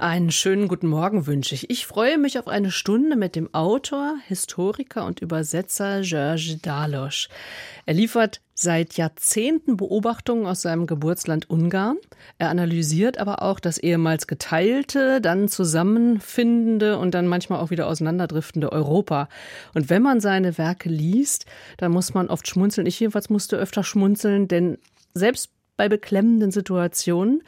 Einen schönen guten Morgen wünsche ich. Ich freue mich auf eine Stunde mit dem Autor, Historiker und Übersetzer Georges Dalosch. Er liefert seit Jahrzehnten Beobachtungen aus seinem Geburtsland Ungarn. Er analysiert aber auch das ehemals geteilte, dann zusammenfindende und dann manchmal auch wieder auseinanderdriftende Europa. Und wenn man seine Werke liest, dann muss man oft schmunzeln. Ich jedenfalls musste öfter schmunzeln, denn selbst bei beklemmenden Situationen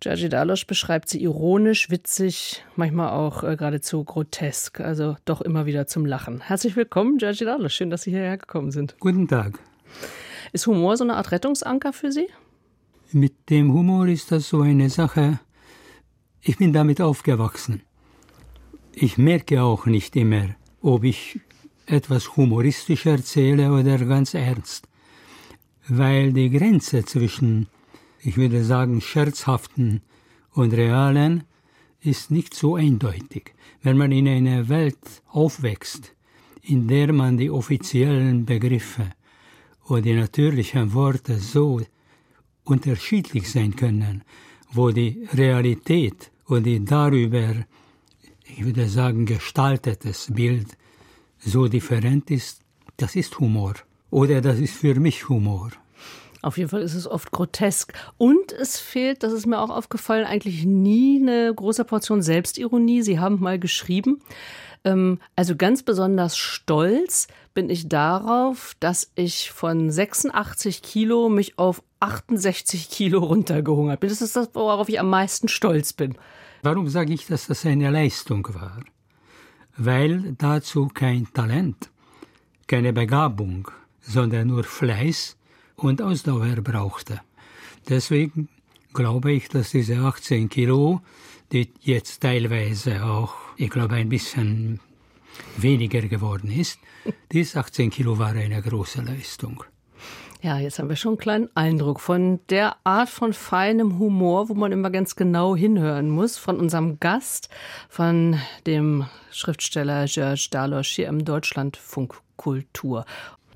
Georgi Dalosch beschreibt sie ironisch, witzig, manchmal auch äh, geradezu grotesk, also doch immer wieder zum Lachen. Herzlich willkommen, Georgi Dalosch. Schön, dass Sie hierher gekommen sind. Guten Tag. Ist Humor so eine Art Rettungsanker für Sie? Mit dem Humor ist das so eine Sache. Ich bin damit aufgewachsen. Ich merke auch nicht immer, ob ich etwas humoristisch erzähle oder ganz ernst, weil die Grenze zwischen ich würde sagen, scherzhaften und realen ist nicht so eindeutig. Wenn man in einer Welt aufwächst, in der man die offiziellen Begriffe oder die natürlichen Worte so unterschiedlich sein können, wo die Realität und die darüber, ich würde sagen, gestaltetes Bild so different ist, das ist Humor. Oder das ist für mich Humor. Auf jeden Fall ist es oft grotesk. Und es fehlt, das ist mir auch aufgefallen, eigentlich nie eine große Portion Selbstironie. Sie haben mal geschrieben, ähm, also ganz besonders stolz bin ich darauf, dass ich von 86 Kilo mich auf 68 Kilo runtergehungert bin. Das ist das, worauf ich am meisten stolz bin. Warum sage ich, dass das eine Leistung war? Weil dazu kein Talent, keine Begabung, sondern nur Fleiß und Ausdauer brauchte. Deswegen glaube ich, dass diese 18 Kilo, die jetzt teilweise auch, ich glaube, ein bisschen weniger geworden ist, diese 18 Kilo war eine große Leistung. Ja, jetzt haben wir schon einen kleinen Eindruck von der Art von feinem Humor, wo man immer ganz genau hinhören muss, von unserem Gast, von dem Schriftsteller George Dalosch hier im Deutschlandfunk Kultur.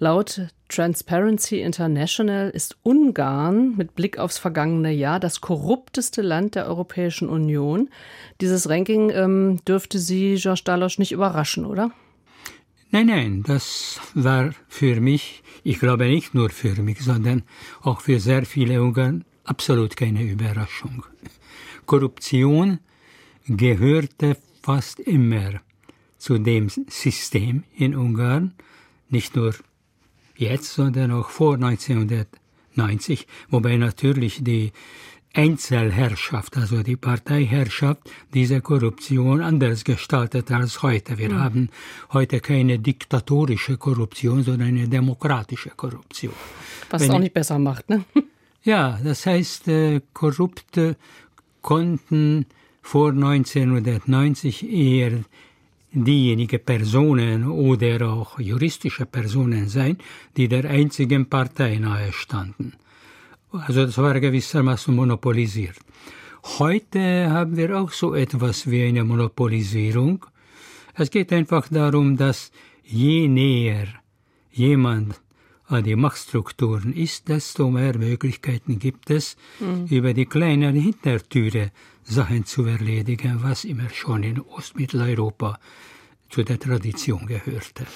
Laut Transparency International ist Ungarn mit Blick aufs vergangene Jahr das korrupteste Land der Europäischen Union. Dieses Ranking ähm, dürfte Sie, Georges Dalosch, nicht überraschen, oder? Nein, nein, das war für mich, ich glaube nicht nur für mich, sondern auch für sehr viele Ungarn absolut keine Überraschung. Korruption gehörte fast immer zu dem System in Ungarn, nicht nur jetzt, sondern auch vor 1990, wobei natürlich die Einzelherrschaft, also die Parteiherrschaft, diese Korruption anders gestaltet als heute. Wir mhm. haben heute keine diktatorische Korruption, sondern eine demokratische Korruption. Was es auch nicht besser macht, ne? Ja, das heißt, äh, Korrupte konnten vor 1990 eher diejenigen Personen oder auch juristische Personen sein, die der einzigen Partei nahe standen. Also das war gewissermaßen monopolisiert. Heute haben wir auch so etwas wie eine Monopolisierung. Es geht einfach darum, dass je näher jemand an die Machtstrukturen ist, desto mehr Möglichkeiten gibt es, mhm. über die kleinen Hintertüre Sachen zu erledigen, was immer schon in Ostmitteleuropa zu der Tradition gehörte.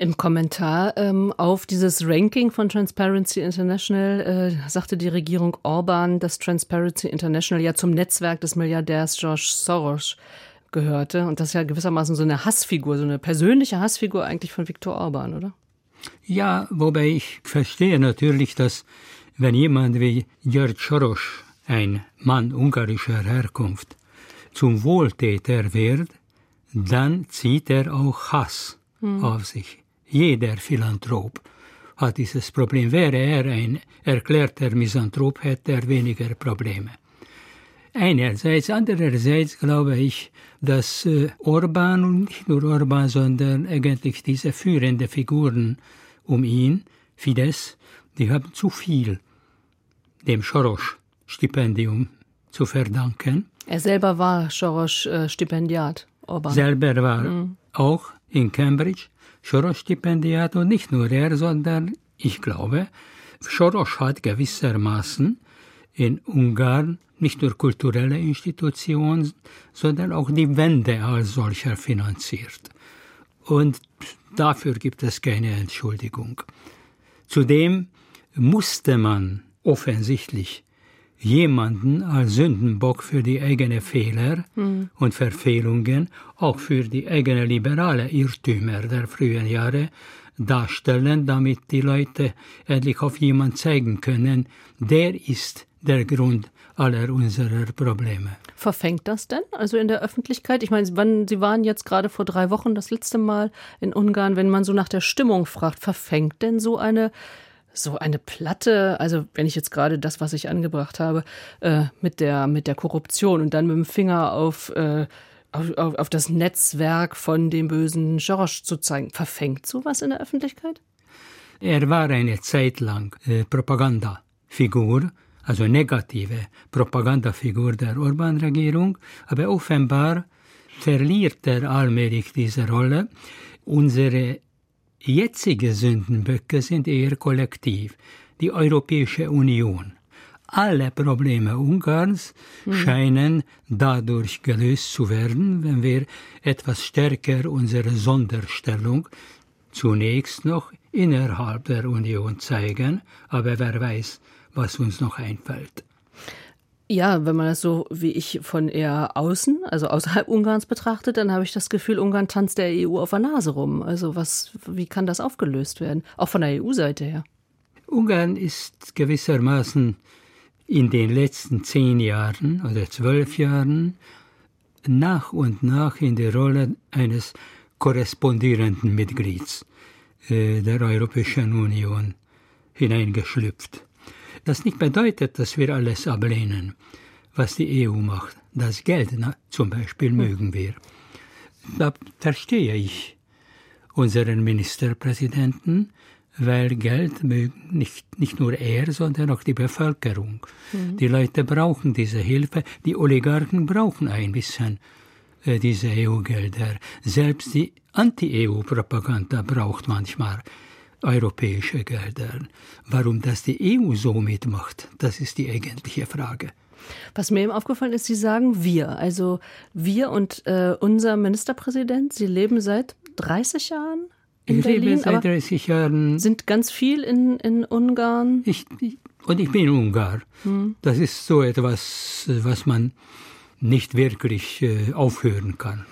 Im Kommentar ähm, auf dieses Ranking von Transparency International äh, sagte die Regierung Orban, dass Transparency International ja zum Netzwerk des Milliardärs George Soros gehörte. Und das ist ja gewissermaßen so eine Hassfigur, so eine persönliche Hassfigur eigentlich von Viktor Orban, oder? Ja, wobei ich verstehe natürlich, dass wenn jemand wie George Soros ein Mann ungarischer Herkunft, zum Wohltäter wird, dann zieht er auch Hass mhm. auf sich. Jeder Philanthrop hat dieses Problem. Wäre er ein erklärter Misanthrop, hätte er weniger Probleme. Einerseits, andererseits glaube ich, dass äh, Orban und nicht nur Orban, sondern eigentlich diese führenden Figuren um ihn, Fidesz, die haben zu viel dem Soros Stipendium zu verdanken. Er selber war Soros äh, Stipendiat. Orban. Selber war mhm. auch in Cambridge, Soros-Stipendiat und nicht nur er, sondern ich glaube, Soros hat gewissermaßen in Ungarn nicht nur kulturelle Institutionen, sondern auch die Wende als solcher finanziert. Und dafür gibt es keine Entschuldigung. Zudem musste man offensichtlich jemanden als Sündenbock für die eigenen Fehler mhm. und Verfehlungen, auch für die eigenen liberale Irrtümer der frühen Jahre darstellen, damit die Leute endlich auf jemanden zeigen können, der ist der Grund aller unserer Probleme. Verfängt das denn? Also in der Öffentlichkeit? Ich meine, wann, Sie waren jetzt gerade vor drei Wochen das letzte Mal in Ungarn, wenn man so nach der Stimmung fragt, verfängt denn so eine so eine Platte, also wenn ich jetzt gerade das, was ich angebracht habe, äh, mit, der, mit der Korruption und dann mit dem Finger auf, äh, auf, auf, das Netzwerk von dem bösen George zu zeigen, verfängt sowas in der Öffentlichkeit? Er war eine Zeit lang äh, Propagandafigur, also negative Propagandafigur der Orban-Regierung, aber offenbar verliert er allmählich diese Rolle. Unsere Jetzige Sündenböcke sind eher kollektiv, die Europäische Union. Alle Probleme Ungarns mhm. scheinen dadurch gelöst zu werden, wenn wir etwas stärker unsere Sonderstellung zunächst noch innerhalb der Union zeigen, aber wer weiß, was uns noch einfällt. Ja, wenn man das so wie ich von eher außen, also außerhalb Ungarns betrachtet, dann habe ich das Gefühl, Ungarn tanzt der EU auf der Nase rum. Also was, wie kann das aufgelöst werden? Auch von der EU-Seite her. Ungarn ist gewissermaßen in den letzten zehn Jahren oder zwölf Jahren nach und nach in die Rolle eines korrespondierenden Mitglieds äh, der Europäischen Union hineingeschlüpft. Das nicht bedeutet, dass wir alles ablehnen, was die EU macht. Das Geld na, zum Beispiel mögen wir. Da verstehe ich unseren Ministerpräsidenten, weil Geld mögen nicht, nicht nur er, sondern auch die Bevölkerung. Mhm. Die Leute brauchen diese Hilfe, die Oligarchen brauchen ein bisschen äh, diese EU-Gelder. Selbst die Anti-EU-Propaganda braucht manchmal europäische Gelder. Warum das die EU so mitmacht, das ist die eigentliche Frage. Was mir eben aufgefallen ist, Sie sagen wir, also wir und äh, unser Ministerpräsident, Sie leben seit 30 Jahren in ich Berlin, lebe seit 30 Jahren. Sind ganz viel in, in Ungarn. Ich, und ich bin Ungar. Hm. Das ist so etwas, was man nicht wirklich äh, aufhören kann.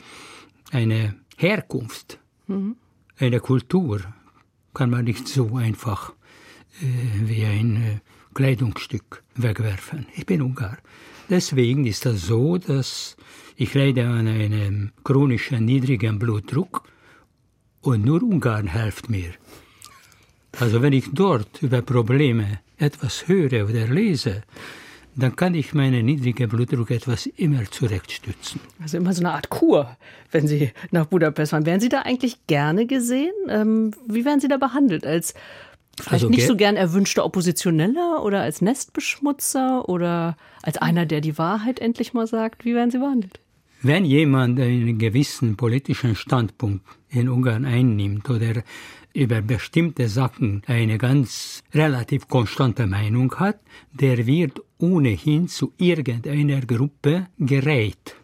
Eine Herkunft, hm. eine Kultur, kann man nicht so einfach äh, wie ein äh, Kleidungsstück wegwerfen. Ich bin Ungar. Deswegen ist das so, dass ich leide an einem chronischen niedrigen Blutdruck und nur Ungarn hilft mir. Also wenn ich dort über Probleme etwas höre oder lese, dann kann ich meinen niedrigen Blutdruck etwas immer zurechtstützen. Also immer so eine Art Kur, wenn Sie nach Budapest fahren. Werden Sie da eigentlich gerne gesehen? Ähm, wie werden Sie da behandelt? Als vielleicht also, nicht so gern erwünschter Oppositioneller oder als Nestbeschmutzer oder als einer, der die Wahrheit endlich mal sagt? Wie werden Sie behandelt? Wenn jemand einen gewissen politischen Standpunkt in Ungarn einnimmt oder über bestimmte Sachen eine ganz relativ konstante Meinung hat, der wird ohnehin zu irgendeiner Gruppe gereiht.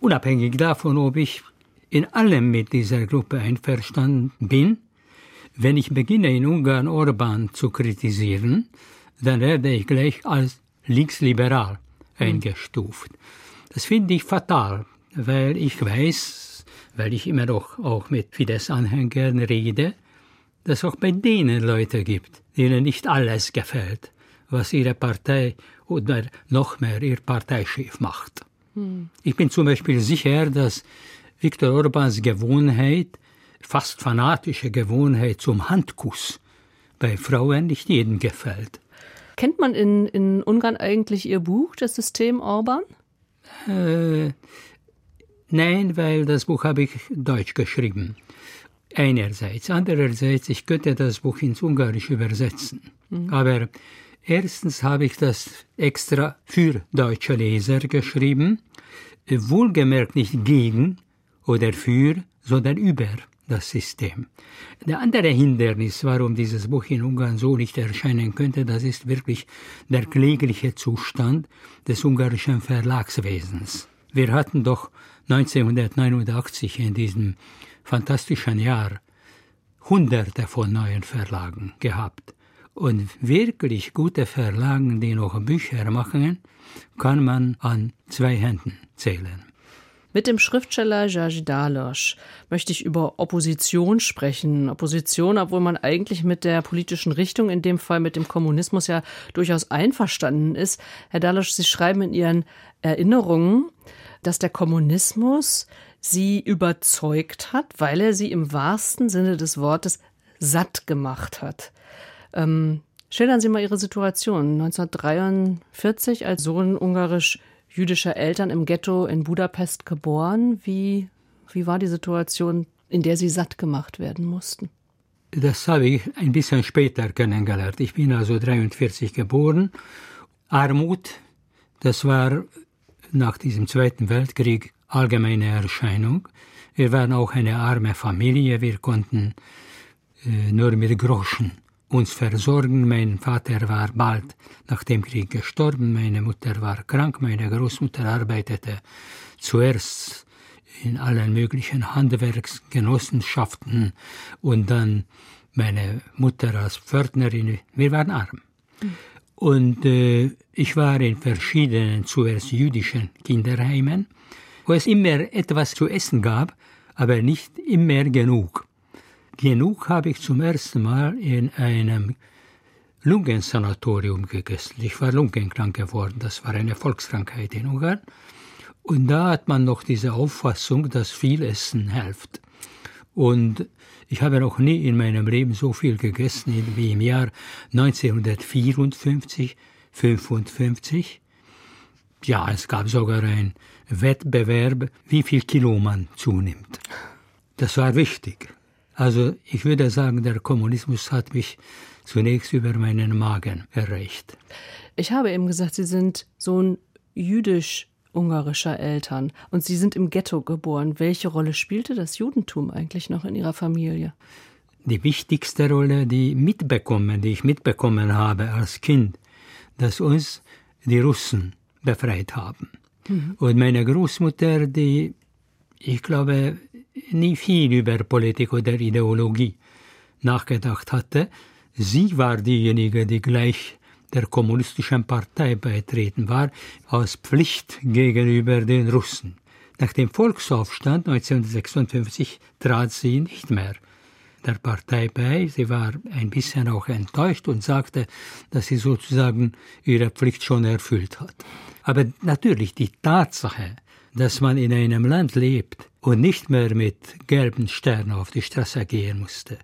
Unabhängig davon, ob ich in allem mit dieser Gruppe einverstanden bin, wenn ich beginne in Ungarn Orban zu kritisieren, dann werde ich gleich als linksliberal eingestuft. Das finde ich fatal, weil ich weiß, weil ich immer noch auch mit Fidesz-Anhängern rede, dass auch bei denen Leute gibt, denen nicht alles gefällt, was ihre Partei oder noch mehr ihr Parteichef macht. Hm. Ich bin zum Beispiel sicher, dass Viktor Orbans Gewohnheit, fast fanatische Gewohnheit zum Handkuss bei Frauen nicht jedem gefällt. Kennt man in, in Ungarn eigentlich Ihr Buch, das System Orban? Äh, nein, weil das Buch habe ich deutsch geschrieben. Einerseits. Andererseits, ich könnte das Buch ins Ungarische übersetzen. Mhm. Aber erstens habe ich das extra für deutsche Leser geschrieben, wohlgemerkt nicht gegen oder für, sondern über das System. Der andere Hindernis, warum dieses Buch in Ungarn so nicht erscheinen könnte, das ist wirklich der klägliche Zustand des ungarischen Verlagswesens. Wir hatten doch 1989 in diesem fantastischen Jahr Hunderte von neuen Verlagen gehabt. Und wirklich gute Verlagen, die noch Bücher machen, kann man an zwei Händen zählen. Mit dem Schriftsteller Georgi Dalosch möchte ich über Opposition sprechen. Opposition, obwohl man eigentlich mit der politischen Richtung, in dem Fall mit dem Kommunismus, ja durchaus einverstanden ist. Herr Dalosch, Sie schreiben in Ihren Erinnerungen, dass der Kommunismus Sie überzeugt hat, weil er Sie im wahrsten Sinne des Wortes satt gemacht hat. Ähm, schildern Sie mal Ihre Situation 1943 als Sohn ungarisch jüdischer Eltern im Ghetto in Budapest geboren. Wie, wie war die Situation, in der Sie satt gemacht werden mussten? Das habe ich ein bisschen später kennengelernt. Ich bin also 43 geboren. Armut, das war nach diesem Zweiten Weltkrieg allgemeine Erscheinung. Wir waren auch eine arme Familie. Wir konnten äh, nur mit Groschen uns versorgen. Mein Vater war bald nach dem Krieg gestorben, meine Mutter war krank, meine Großmutter arbeitete zuerst in allen möglichen Handwerksgenossenschaften und dann meine Mutter als Pförtnerin. Wir waren arm. Und äh, ich war in verschiedenen, zuerst jüdischen Kinderheimen, wo es immer etwas zu essen gab, aber nicht immer genug. Genug habe ich zum ersten Mal in einem Lungensanatorium gegessen. Ich war lungenkrank geworden, das war eine Volkskrankheit in Ungarn. Und da hat man noch diese Auffassung, dass viel Essen hilft. Und ich habe noch nie in meinem Leben so viel gegessen wie im Jahr 1954, 55. Ja, es gab sogar einen Wettbewerb, wie viel Kilo man zunimmt. Das war wichtig. Also ich würde sagen, der Kommunismus hat mich zunächst über meinen Magen erreicht. Ich habe eben gesagt, Sie sind Sohn jüdisch-ungarischer Eltern und Sie sind im Ghetto geboren. Welche Rolle spielte das Judentum eigentlich noch in Ihrer Familie? Die wichtigste Rolle, die mitbekommen, die ich mitbekommen habe als Kind, dass uns die Russen befreit haben. Mhm. Und meine Großmutter, die, ich glaube, nie viel über Politik oder Ideologie nachgedacht hatte. Sie war diejenige, die gleich der kommunistischen Partei beitreten war, aus Pflicht gegenüber den Russen. Nach dem Volksaufstand 1956 trat sie nicht mehr der Partei bei. Sie war ein bisschen auch enttäuscht und sagte, dass sie sozusagen ihre Pflicht schon erfüllt hat. Aber natürlich die Tatsache, dass man in einem Land lebt und nicht mehr mit gelben Sternen auf die Straße gehen musste.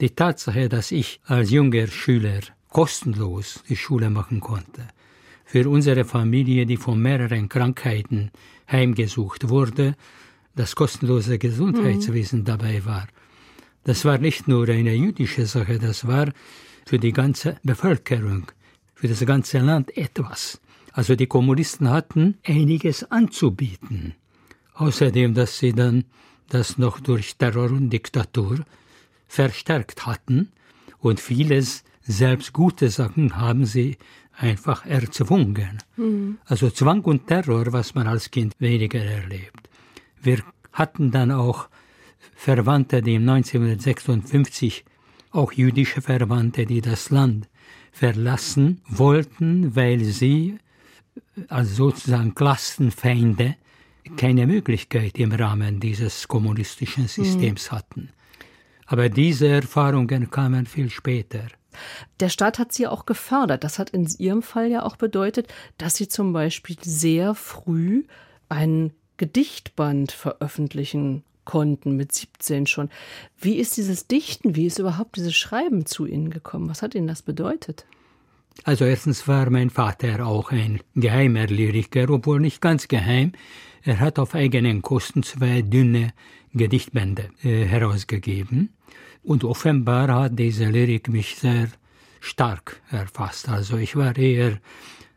Die Tatsache, dass ich als junger Schüler kostenlos die Schule machen konnte, für unsere Familie, die von mehreren Krankheiten heimgesucht wurde, das kostenlose Gesundheitswesen mhm. dabei war. Das war nicht nur eine jüdische Sache, das war für die ganze Bevölkerung, für das ganze Land etwas. Also die Kommunisten hatten einiges anzubieten. Außerdem, dass sie dann das noch durch Terror und Diktatur verstärkt hatten und vieles, selbst gute Sachen, haben sie einfach erzwungen. Mhm. Also Zwang und Terror, was man als Kind weniger erlebt. Wir hatten dann auch Verwandte, die 1956 auch jüdische Verwandte, die das Land verlassen wollten, weil sie also sozusagen Klassenfeinde keine Möglichkeit im Rahmen dieses kommunistischen Systems mhm. hatten. Aber diese Erfahrungen kamen viel später. Der Staat hat sie auch gefördert. Das hat in Ihrem Fall ja auch bedeutet, dass Sie zum Beispiel sehr früh ein Gedichtband veröffentlichen konnten, mit 17 schon. Wie ist dieses Dichten, wie ist überhaupt dieses Schreiben zu Ihnen gekommen? Was hat Ihnen das bedeutet? Also erstens war mein Vater auch ein geheimer Lyriker, obwohl nicht ganz geheim. Er hat auf eigenen Kosten zwei dünne Gedichtbände äh, herausgegeben. Und offenbar hat diese Lyrik mich sehr stark erfasst. Also ich war eher,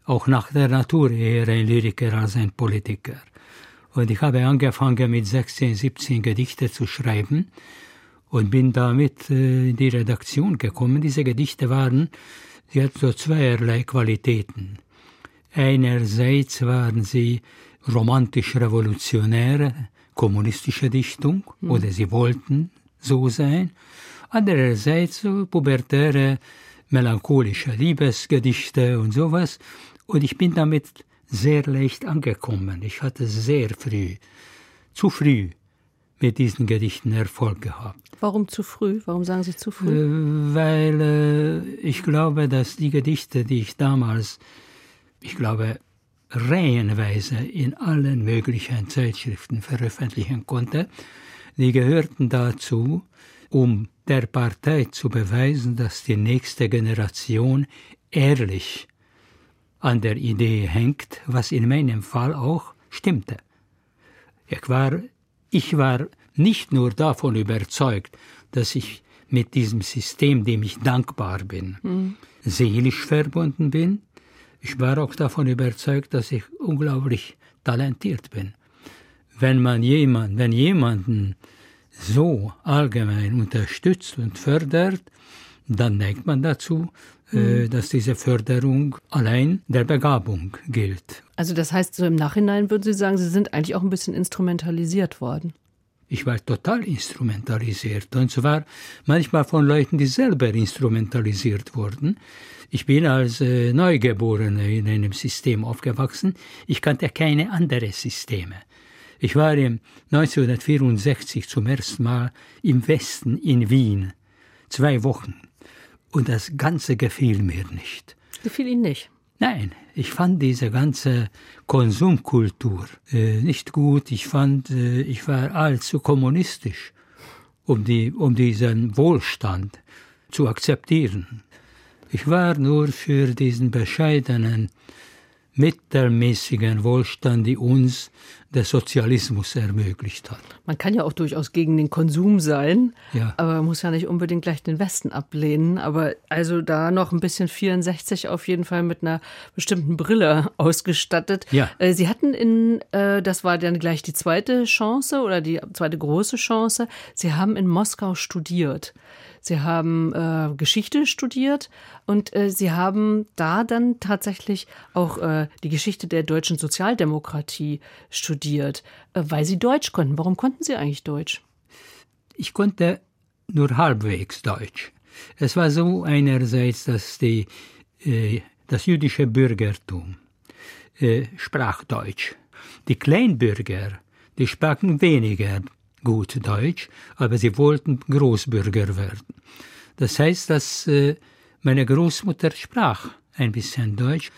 auch nach der Natur, eher ein Lyriker als ein Politiker. Und ich habe angefangen mit 16, 17 Gedichte zu schreiben. und bin damit äh, in die Redaktion gekommen. Diese Gedichte waren, sie hatten so zweierlei Qualitäten. Einerseits waren sie romantisch-revolutionäre, kommunistische Dichtung, mhm. oder sie wollten so sein. Andererseits so pubertäre, melancholische Liebesgedichte und sowas. Und ich bin damit sehr leicht angekommen. Ich hatte sehr früh, zu früh, mit diesen Gedichten Erfolg gehabt. Warum zu früh? Warum sagen Sie zu früh? Äh, weil äh, ich glaube, dass die Gedichte, die ich damals, ich glaube, reihenweise in allen möglichen Zeitschriften veröffentlichen konnte, die gehörten dazu, um der Partei zu beweisen, dass die nächste Generation ehrlich an der Idee hängt, was in meinem Fall auch stimmte. Ich war ich war nicht nur davon überzeugt, dass ich mit diesem System, dem ich dankbar bin, mhm. seelisch verbunden bin. Ich war auch davon überzeugt, dass ich unglaublich talentiert bin. Wenn man jemand, wenn jemanden so allgemein unterstützt und fördert, dann neigt man dazu, mhm. dass diese Förderung allein der Begabung gilt. Also das heißt, so im Nachhinein würden Sie sagen, Sie sind eigentlich auch ein bisschen instrumentalisiert worden. Ich war total instrumentalisiert und zwar manchmal von Leuten, die selber instrumentalisiert wurden. Ich bin als äh, Neugeborener in einem System aufgewachsen. Ich kannte keine anderen Systeme. Ich war 1964 zum ersten Mal im Westen in Wien. Zwei Wochen. Und das Ganze gefiel mir nicht. Gefiel Ihnen nicht? Nein, ich fand diese ganze Konsumkultur äh, nicht gut. Ich fand, äh, ich war allzu kommunistisch, um, die, um diesen Wohlstand zu akzeptieren. Ich war nur für diesen bescheidenen mittelmäßigen Wohlstand, die uns der Sozialismus ermöglicht hat. Man kann ja auch durchaus gegen den Konsum sein, ja. aber man muss ja nicht unbedingt gleich den Westen ablehnen. Aber also da noch ein bisschen 64 auf jeden Fall mit einer bestimmten Brille ausgestattet. Ja. Äh, Sie hatten in, äh, das war dann gleich die zweite Chance oder die zweite große Chance, Sie haben in Moskau studiert. Sie haben äh, Geschichte studiert und äh, Sie haben da dann tatsächlich auch äh, die Geschichte der deutschen Sozialdemokratie studiert, äh, weil Sie Deutsch konnten. Warum konnten Sie eigentlich Deutsch? Ich konnte nur halbwegs Deutsch. Es war so einerseits, dass die, äh, das jüdische Bürgertum äh, sprach Deutsch. Die Kleinbürger, die sprachen weniger gut Deutsch, aber sie wollten Großbürger werden. Das heißt, dass äh, meine Großmutter sprach ein bisschen Deutsch,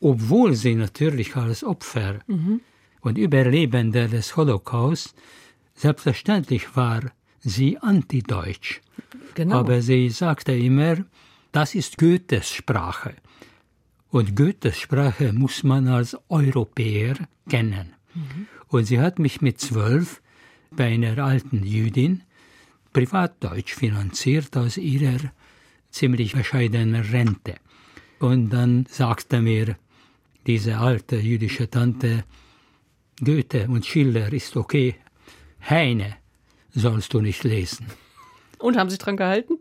obwohl sie natürlich als Opfer mhm. und Überlebender des Holocaust selbstverständlich war sie antideutsch. Genau. Aber sie sagte immer, das ist Goethes Sprache. Und Goethes Sprache muss man als Europäer kennen. Mhm. Und sie hat mich mit zwölf bei einer alten Jüdin Privatdeutsch finanziert aus ihrer ziemlich bescheidenen Rente. Und dann sagte mir diese alte jüdische Tante, Goethe und Schiller ist okay, Heine sollst du nicht lesen. Und haben Sie dran gehalten?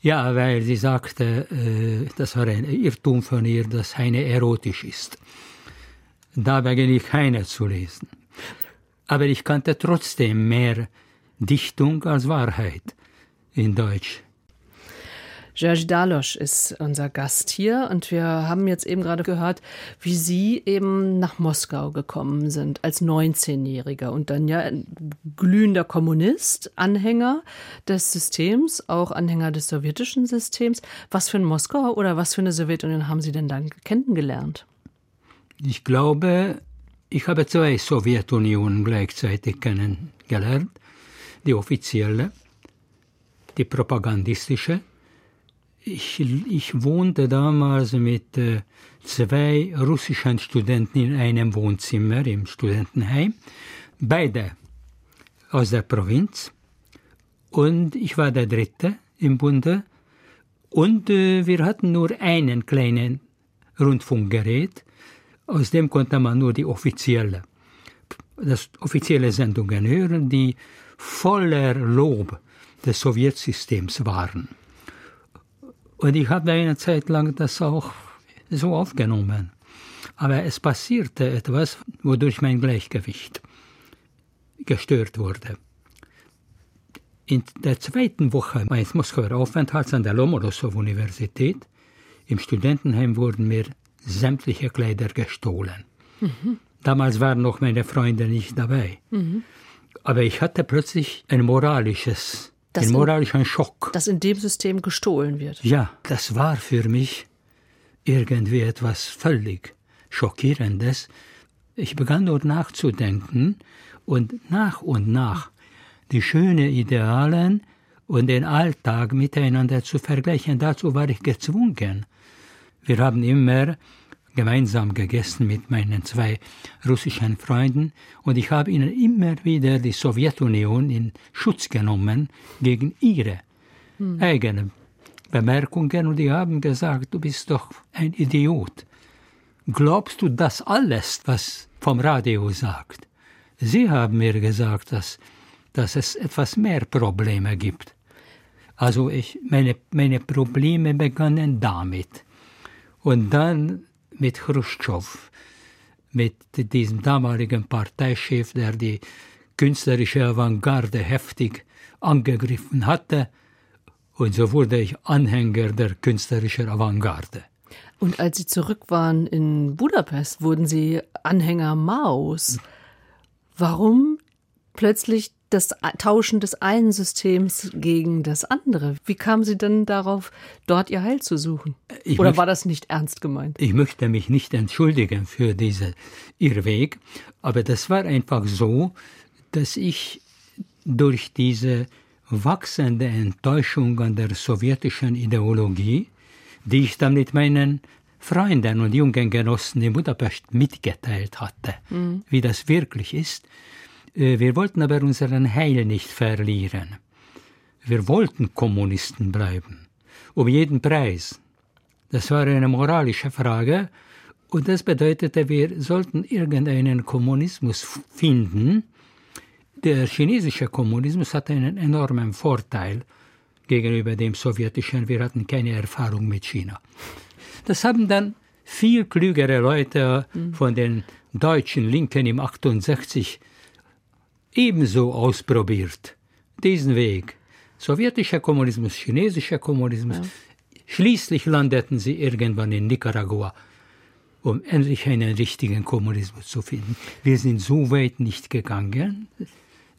Ja, weil sie sagte, äh, das war ein Irrtum von ihr, dass Heine erotisch ist. Da begann ich Heine zu lesen aber ich kannte trotzdem mehr Dichtung als Wahrheit in Deutsch. George Dalosch ist unser Gast hier und wir haben jetzt eben gerade gehört, wie Sie eben nach Moskau gekommen sind als 19-Jähriger und dann ja glühender Kommunist, Anhänger des Systems, auch Anhänger des sowjetischen Systems. Was für ein Moskau oder was für eine Sowjetunion haben Sie denn dann kennengelernt? Ich glaube, ich habe zwei Sowjetunionen gleichzeitig kennengelernt. Die offizielle, die propagandistische. Ich, ich wohnte damals mit äh, zwei russischen Studenten in einem Wohnzimmer im Studentenheim, beide aus der Provinz. Und ich war der Dritte im Bunde. Und äh, wir hatten nur einen kleinen Rundfunkgerät aus dem konnte man nur die offizielle, das offizielle Sendungen hören, die voller Lob des Sowjetsystems waren. Und ich habe eine Zeit lang das auch so aufgenommen. Aber es passierte etwas, wodurch mein Gleichgewicht gestört wurde. In der zweiten Woche meines Moskauer Aufenthalts an der Lomolosow-Universität im Studentenheim wurden mir sämtliche Kleider gestohlen. Mhm. Damals waren noch meine Freunde nicht dabei. Mhm. Aber ich hatte plötzlich ein moralisches, das einen moralischen Schock. Dass in dem System gestohlen wird. Ja, das war für mich irgendwie etwas völlig Schockierendes. Ich begann nur nachzudenken und nach und nach die schönen Idealen und den Alltag miteinander zu vergleichen. Dazu war ich gezwungen. Wir haben immer gemeinsam gegessen mit meinen zwei russischen Freunden und ich habe ihnen immer wieder die Sowjetunion in Schutz genommen gegen ihre hm. eigenen Bemerkungen und die haben gesagt, du bist doch ein Idiot. Glaubst du das alles, was vom Radio sagt? Sie haben mir gesagt, dass, dass es etwas mehr Probleme gibt. Also ich, meine, meine Probleme begannen damit. Und dann mit Khrushchev, mit diesem damaligen Parteichef, der die künstlerische Avantgarde heftig angegriffen hatte. Und so wurde ich Anhänger der künstlerischen Avantgarde. Und als Sie zurück waren in Budapest, wurden Sie Anhänger Maos. Warum plötzlich das Tauschen des einen Systems gegen das andere. Wie kamen Sie denn darauf, dort Ihr Heil zu suchen? Ich Oder möchte, war das nicht ernst gemeint? Ich möchte mich nicht entschuldigen für diesen Irrweg, aber das war einfach so, dass ich durch diese wachsende Enttäuschung an der sowjetischen Ideologie, die ich dann mit meinen Freunden und jungen Genossen in Budapest mitgeteilt hatte, mhm. wie das wirklich ist, wir wollten aber unseren Heil nicht verlieren. Wir wollten Kommunisten bleiben. Um jeden Preis. Das war eine moralische Frage. Und das bedeutete, wir sollten irgendeinen Kommunismus finden. Der chinesische Kommunismus hatte einen enormen Vorteil gegenüber dem sowjetischen. Wir hatten keine Erfahrung mit China. Das haben dann viel klügere Leute mhm. von den deutschen Linken im 68 ebenso ausprobiert. Diesen Weg. Sowjetischer Kommunismus, chinesischer Kommunismus. Ja. Schließlich landeten sie irgendwann in Nicaragua, um endlich einen richtigen Kommunismus zu finden. Wir sind so weit nicht gegangen,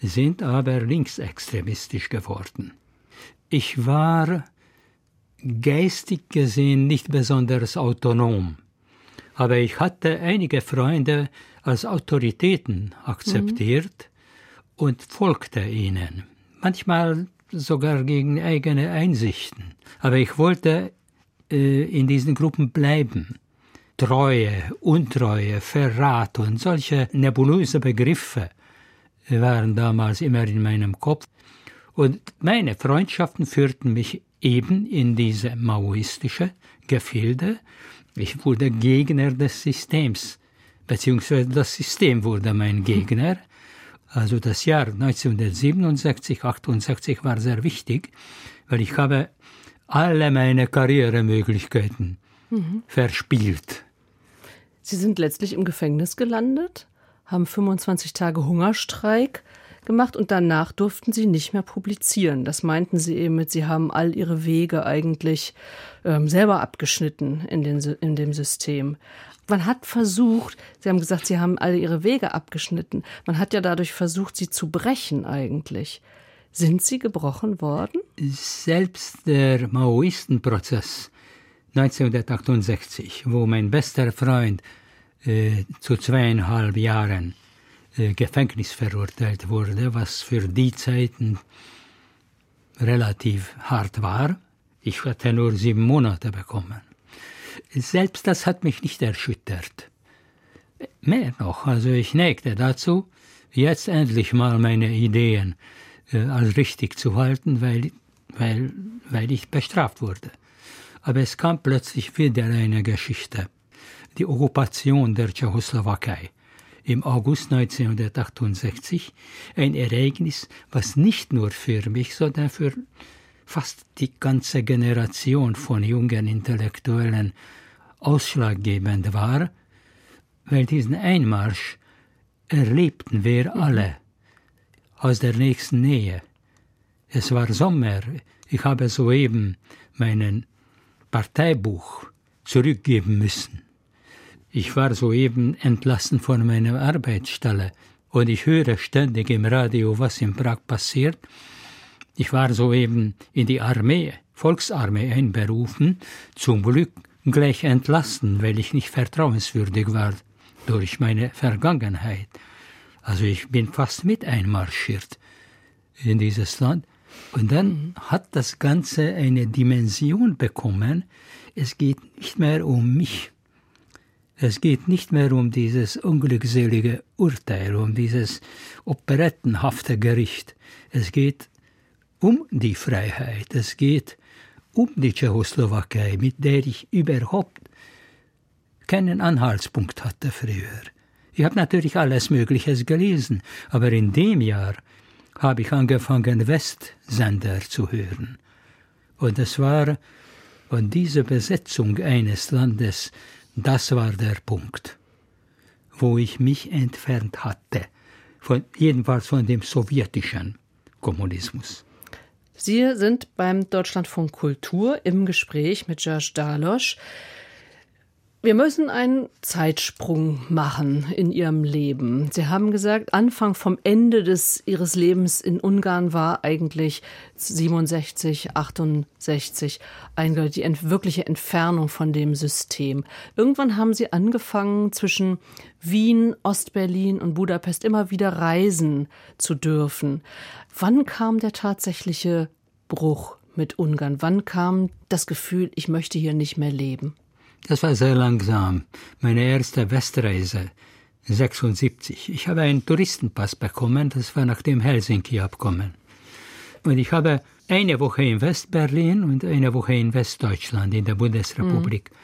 sind aber linksextremistisch geworden. Ich war geistig gesehen nicht besonders autonom, aber ich hatte einige Freunde als Autoritäten akzeptiert, mhm und folgte ihnen, manchmal sogar gegen eigene Einsichten. Aber ich wollte äh, in diesen Gruppen bleiben. Treue, Untreue, Verrat und solche nebulöse Begriffe waren damals immer in meinem Kopf. Und meine Freundschaften führten mich eben in diese maoistische Gefilde. Ich wurde Gegner des Systems, beziehungsweise das System wurde mein Gegner. Also das Jahr 1967, 68 war sehr wichtig, weil ich habe alle meine Karrieremöglichkeiten mhm. verspielt. Sie sind letztlich im Gefängnis gelandet, haben 25 Tage Hungerstreik gemacht und danach durften sie nicht mehr publizieren. Das meinten sie eben mit, sie haben all ihre Wege eigentlich ähm, selber abgeschnitten in, den, in dem System man hat versucht, Sie haben gesagt, Sie haben alle Ihre Wege abgeschnitten. Man hat ja dadurch versucht, sie zu brechen eigentlich. Sind sie gebrochen worden? Selbst der Maoistenprozess 1968, wo mein bester Freund äh, zu zweieinhalb Jahren äh, Gefängnis verurteilt wurde, was für die Zeiten relativ hart war. Ich hatte nur sieben Monate bekommen selbst das hat mich nicht erschüttert. Mehr noch, also ich neigte dazu, jetzt endlich mal meine Ideen äh, als richtig zu halten, weil, weil, weil ich bestraft wurde. Aber es kam plötzlich wieder eine Geschichte, die Okkupation der Tschechoslowakei. im August 1968 ein Ereignis, was nicht nur für mich, sondern für fast die ganze Generation von jungen Intellektuellen ausschlaggebend war, weil diesen Einmarsch erlebten wir alle aus der nächsten Nähe. Es war Sommer, ich habe soeben meinen Parteibuch zurückgeben müssen. Ich war soeben entlassen von meiner Arbeitsstelle und ich höre ständig im Radio, was in Prag passiert. Ich war soeben in die Armee, Volksarmee einberufen, zum Glück gleich entlassen, weil ich nicht vertrauenswürdig war durch meine Vergangenheit. Also ich bin fast mit einmarschiert in dieses Land. Und dann mhm. hat das Ganze eine Dimension bekommen. Es geht nicht mehr um mich. Es geht nicht mehr um dieses unglückselige Urteil, um dieses operettenhafte Gericht. Es geht um die Freiheit. Es geht um die Tschechoslowakei, mit der ich überhaupt keinen Anhaltspunkt hatte früher. Ich habe natürlich alles Mögliche gelesen, aber in dem Jahr habe ich angefangen, Westsender zu hören. Und es war, und diese Besetzung eines Landes, das war der Punkt, wo ich mich entfernt hatte, von, jedenfalls von dem sowjetischen Kommunismus. Sie sind beim Deutschlandfunk Kultur im Gespräch mit George Dalosch. Wir müssen einen Zeitsprung machen in Ihrem Leben. Sie haben gesagt, Anfang vom Ende des Ihres Lebens in Ungarn war eigentlich 67, 68 eindeutig die ent wirkliche Entfernung von dem System. Irgendwann haben Sie angefangen, zwischen Wien, Ostberlin und Budapest immer wieder reisen zu dürfen. Wann kam der tatsächliche Bruch mit Ungarn? Wann kam das Gefühl, ich möchte hier nicht mehr leben? Das war sehr langsam. Meine erste Westreise 76. Ich habe einen Touristenpass bekommen, das war nach dem Helsinki-Abkommen. Und ich habe eine Woche in Westberlin und eine Woche in Westdeutschland, in der Bundesrepublik, mhm.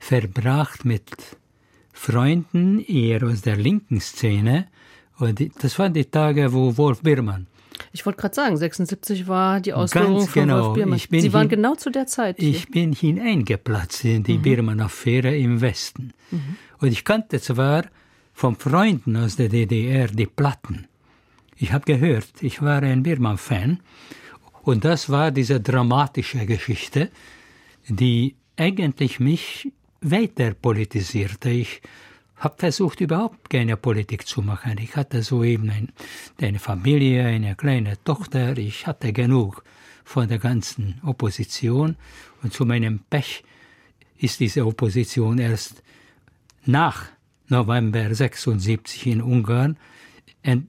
verbracht mit Freunden eher aus der linken Szene. Und das waren die Tage, wo Wolf Birmann ich wollte gerade sagen, 76 war die Ausführung Ganz von genau. Wolf Biermann. Sie waren genau zu der Zeit. Hier. Ich bin hineingeplatzt in die mhm. Biermann-Affäre im Westen. Mhm. Und ich kannte zwar von Freunden aus der DDR die Platten. Ich habe gehört, ich war ein Birman-Fan. Und das war diese dramatische Geschichte, die eigentlich mich weiter politisierte. Ich habe versucht, überhaupt keine Politik zu machen. Ich hatte soeben ein, eine Familie, eine kleine Tochter. Ich hatte genug von der ganzen Opposition. Und zu meinem Pech ist diese Opposition erst nach November 76 in Ungarn äh,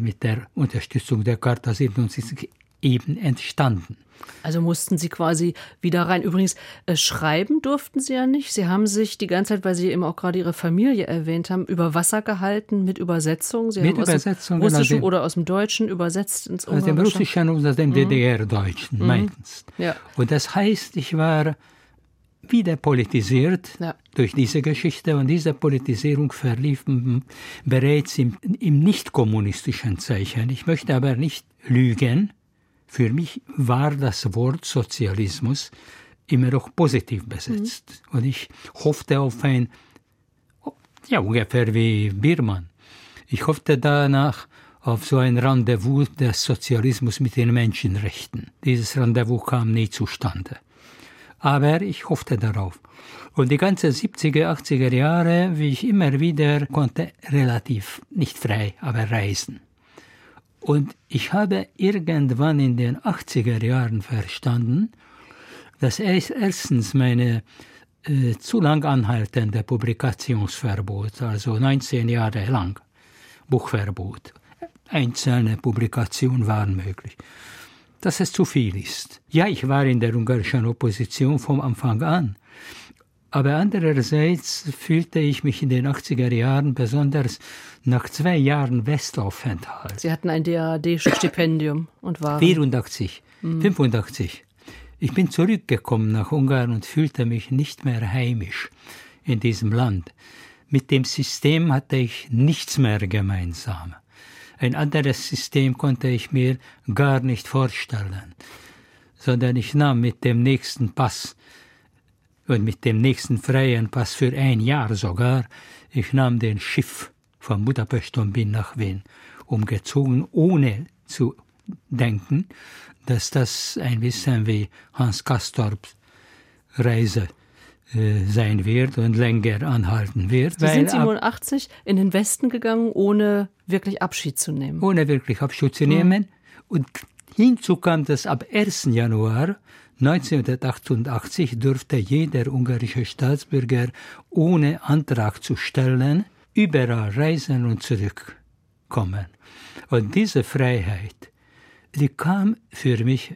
mit der Unterstützung der Charta 77 eben entstanden. Also mussten Sie quasi wieder rein. Übrigens, äh, schreiben durften Sie ja nicht. Sie haben sich die ganze Zeit, weil Sie eben auch gerade Ihre Familie erwähnt haben, über Wasser gehalten mit Übersetzung. Sie mit haben Übersetzung, aus dem Russischen genau, oder aus dem Deutschen übersetzt ins. Aus dem Russischen und aus dem mhm. DDR-Deutschen mhm. meistens. Ja. Und das heißt, ich war wieder politisiert ja. durch diese Geschichte und diese Politisierung verlief bereits im, im nicht kommunistischen Zeichen. Ich möchte aber nicht lügen. Für mich war das Wort Sozialismus immer noch positiv besetzt. Mhm. Und ich hoffte auf ein, ja, ungefähr wie Birman. Ich hoffte danach auf so ein Rendezvous des Sozialismus mit den Menschenrechten. Dieses Rendezvous kam nie zustande. Aber ich hoffte darauf. Und die ganzen 70er, 80er Jahre, wie ich immer wieder konnte, relativ nicht frei, aber reisen. Und ich habe irgendwann in den 80er Jahren verstanden, dass erstens meine äh, zu lang anhaltende Publikationsverbot, also 19 Jahre lang Buchverbot, einzelne Publikationen waren möglich, dass es zu viel ist. Ja, ich war in der ungarischen Opposition vom Anfang an, aber andererseits fühlte ich mich in den 80er Jahren besonders nach zwei Jahren Westaufenthalt. Sie hatten ein DAD-Stipendium und waren. 84, mhm. 85. Ich bin zurückgekommen nach Ungarn und fühlte mich nicht mehr heimisch in diesem Land. Mit dem System hatte ich nichts mehr gemeinsam. Ein anderes System konnte ich mir gar nicht vorstellen, sondern ich nahm mit dem nächsten Pass und mit dem nächsten freien Pass für ein Jahr sogar, ich nahm den Schiff von Budapest und bin nach Wien umgezogen, ohne zu denken, dass das ein bisschen wie Hans Kastorps Reise äh, sein wird und länger anhalten wird. Sie sind 87 in den Westen gegangen, ohne wirklich Abschied zu nehmen. Ohne wirklich Abschied zu nehmen. Mhm. Und hinzu kam, dass ab 1. Januar 1988 durfte jeder ungarische Staatsbürger ohne Antrag zu stellen überall reisen und zurückkommen. Und diese Freiheit, die kam für mich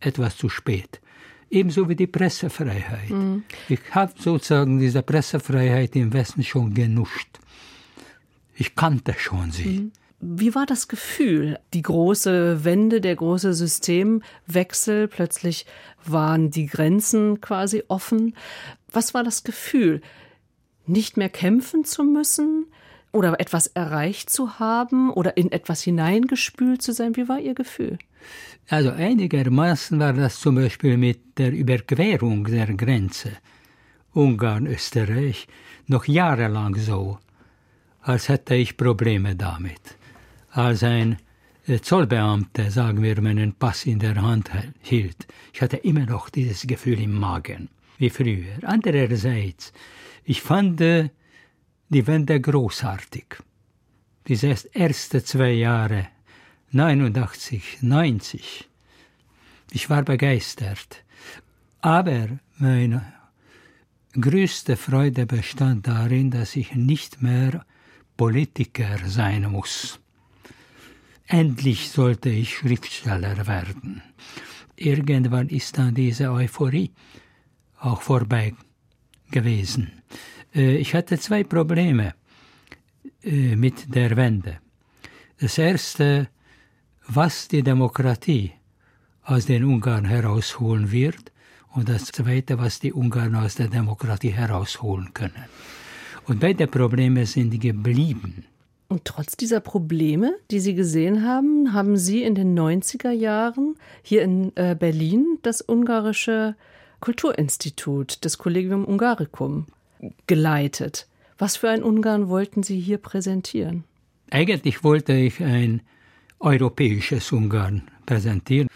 etwas zu spät. Ebenso wie die Pressefreiheit. Mhm. Ich habe sozusagen diese Pressefreiheit im Westen schon genuscht. Ich kannte schon sie. Mhm. Wie war das Gefühl? Die große Wende, der große Systemwechsel, plötzlich waren die Grenzen quasi offen. Was war das Gefühl? Nicht mehr kämpfen zu müssen oder etwas erreicht zu haben oder in etwas hineingespült zu sein? Wie war Ihr Gefühl? Also einigermaßen war das zum Beispiel mit der Überquerung der Grenze Ungarn-Österreich noch jahrelang so, als hätte ich Probleme damit. Als ein äh, Zollbeamter, sagen wir, meinen Pass in der Hand hielt, ich hatte immer noch dieses Gefühl im Magen, wie früher. Andererseits, ich fand äh, die Wende großartig. Diese ersten zwei Jahre 89, 90. Ich war begeistert. Aber meine größte Freude bestand darin, dass ich nicht mehr Politiker sein muss. Endlich sollte ich Schriftsteller werden. Irgendwann ist dann diese Euphorie auch vorbei gewesen. Äh, ich hatte zwei Probleme äh, mit der Wende. Das erste was die Demokratie aus den Ungarn herausholen wird und das Zweite, was die Ungarn aus der Demokratie herausholen können. Und beide Probleme sind geblieben. Und trotz dieser Probleme, die Sie gesehen haben, haben Sie in den 90er Jahren hier in äh, Berlin das ungarische Kulturinstitut, das Collegium Ungaricum, geleitet. Was für ein Ungarn wollten Sie hier präsentieren? Eigentlich wollte ich ein europäisches Ungarn präsentieren.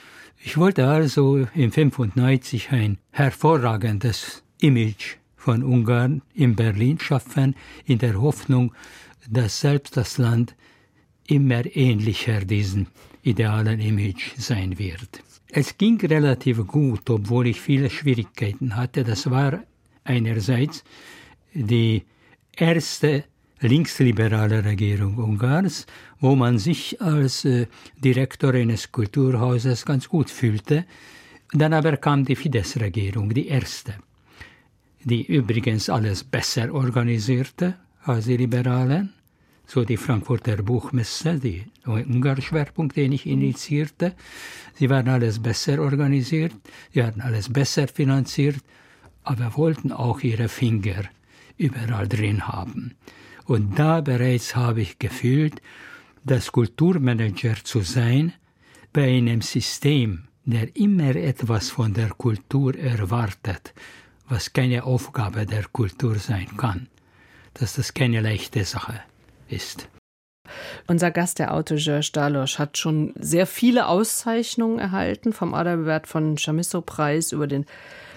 Ich wollte also im 95 ein hervorragendes Image von Ungarn in Berlin schaffen, in der Hoffnung, dass selbst das Land immer ähnlicher diesem idealen Image sein wird. Es ging relativ gut, obwohl ich viele Schwierigkeiten hatte. Das war einerseits die erste linksliberale Regierung Ungarns, wo man sich als äh, Direktor eines Kulturhauses ganz gut fühlte. Dann aber kam die Fidesz-Regierung, die erste, die übrigens alles besser organisierte als die Liberalen, so die Frankfurter Buchmesse, die Ungarn-Schwerpunkt, den ich initiierte. Sie waren alles besser organisiert, sie hatten alles besser finanziert, aber wollten auch ihre Finger überall drin haben. Und da bereits habe ich gefühlt, dass Kulturmanager zu sein bei einem System, der immer etwas von der Kultur erwartet, was keine Aufgabe der Kultur sein kann, dass das keine leichte Sache ist. Unser Gast, der Autor Georges Dalosch, hat schon sehr viele Auszeichnungen erhalten, vom Adalbert von Chamisso-Preis über den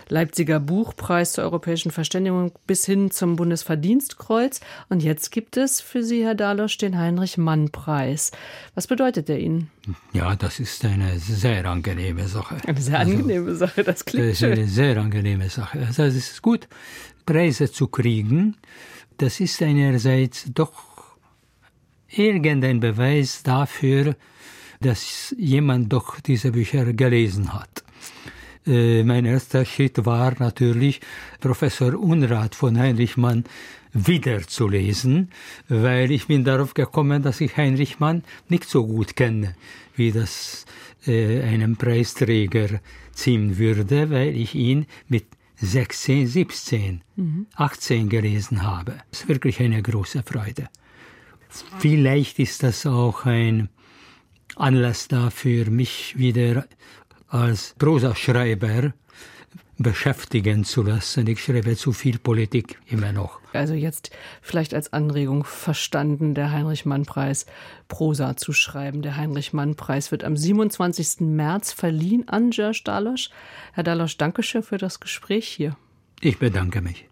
Leipziger Buchpreis zur europäischen Verständigung bis hin zum Bundesverdienstkreuz. Und jetzt gibt es für Sie, Herr Dalosch, den Heinrich-Mann-Preis. Was bedeutet der Ihnen? Ja, das ist eine sehr angenehme Sache. Eine sehr also, angenehme also, Sache, das klingt Das ist eine sehr angenehme Sache. Also es ist gut, Preise zu kriegen. Das ist einerseits doch irgendein Beweis dafür, dass jemand doch diese Bücher gelesen hat. Äh, mein erster Schritt war natürlich, Professor Unrat von Heinrich Mann wiederzulesen, weil ich bin darauf gekommen, dass ich Heinrich Mann nicht so gut kenne, wie das äh, einem Preisträger ziehen würde, weil ich ihn mit 16, 17, mhm. 18 gelesen habe. Das ist wirklich eine große Freude. Vielleicht ist das auch ein Anlass dafür, mich wieder als Prosaschreiber beschäftigen zu lassen. Ich schreibe zu viel Politik immer noch. Also jetzt vielleicht als Anregung verstanden, der Heinrich-Mann-Preis Prosa zu schreiben. Der Heinrich-Mann-Preis wird am 27. März verliehen an George Dalosch. Herr Dalosch, danke schön für das Gespräch hier. Ich bedanke mich.